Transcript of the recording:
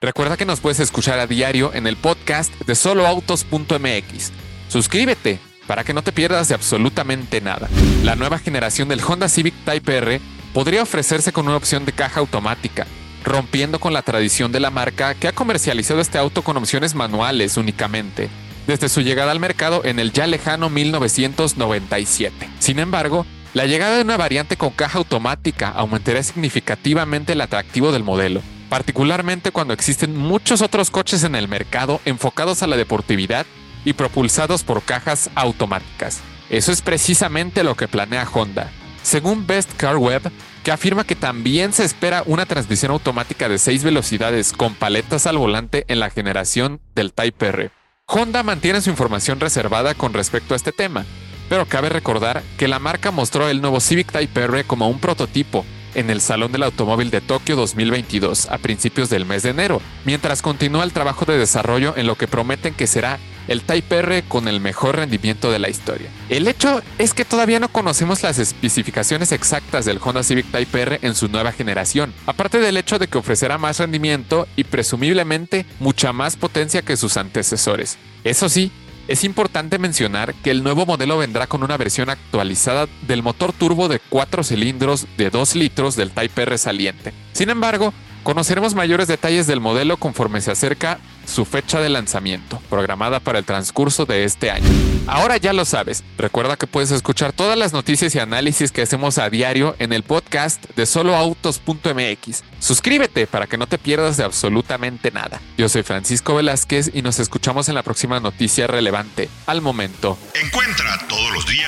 Recuerda que nos puedes escuchar a diario en el podcast de soloautos.mx. Suscríbete para que no te pierdas de absolutamente nada. La nueva generación del Honda Civic Type R podría ofrecerse con una opción de caja automática, rompiendo con la tradición de la marca que ha comercializado este auto con opciones manuales únicamente, desde su llegada al mercado en el ya lejano 1997. Sin embargo, la llegada de una variante con caja automática aumentaría significativamente el atractivo del modelo, particularmente cuando existen muchos otros coches en el mercado enfocados a la deportividad y propulsados por cajas automáticas. Eso es precisamente lo que planea Honda. Según Best Car Web, que afirma que también se espera una transmisión automática de 6 velocidades con paletas al volante en la generación del Type R. Honda mantiene su información reservada con respecto a este tema, pero cabe recordar que la marca mostró el nuevo Civic Type R como un prototipo en el Salón del Automóvil de Tokio 2022 a principios del mes de enero, mientras continúa el trabajo de desarrollo en lo que prometen que será el Type R con el mejor rendimiento de la historia. El hecho es que todavía no conocemos las especificaciones exactas del Honda Civic Type R en su nueva generación, aparte del hecho de que ofrecerá más rendimiento y presumiblemente mucha más potencia que sus antecesores. Eso sí, es importante mencionar que el nuevo modelo vendrá con una versión actualizada del motor turbo de 4 cilindros de 2 litros del Type R saliente. Sin embargo, conoceremos mayores detalles del modelo conforme se acerca su fecha de lanzamiento, programada para el transcurso de este año. Ahora ya lo sabes, recuerda que puedes escuchar todas las noticias y análisis que hacemos a diario en el podcast de soloautos.mx. Suscríbete para que no te pierdas de absolutamente nada. Yo soy Francisco Velázquez y nos escuchamos en la próxima noticia relevante al momento. Encuentra todos los días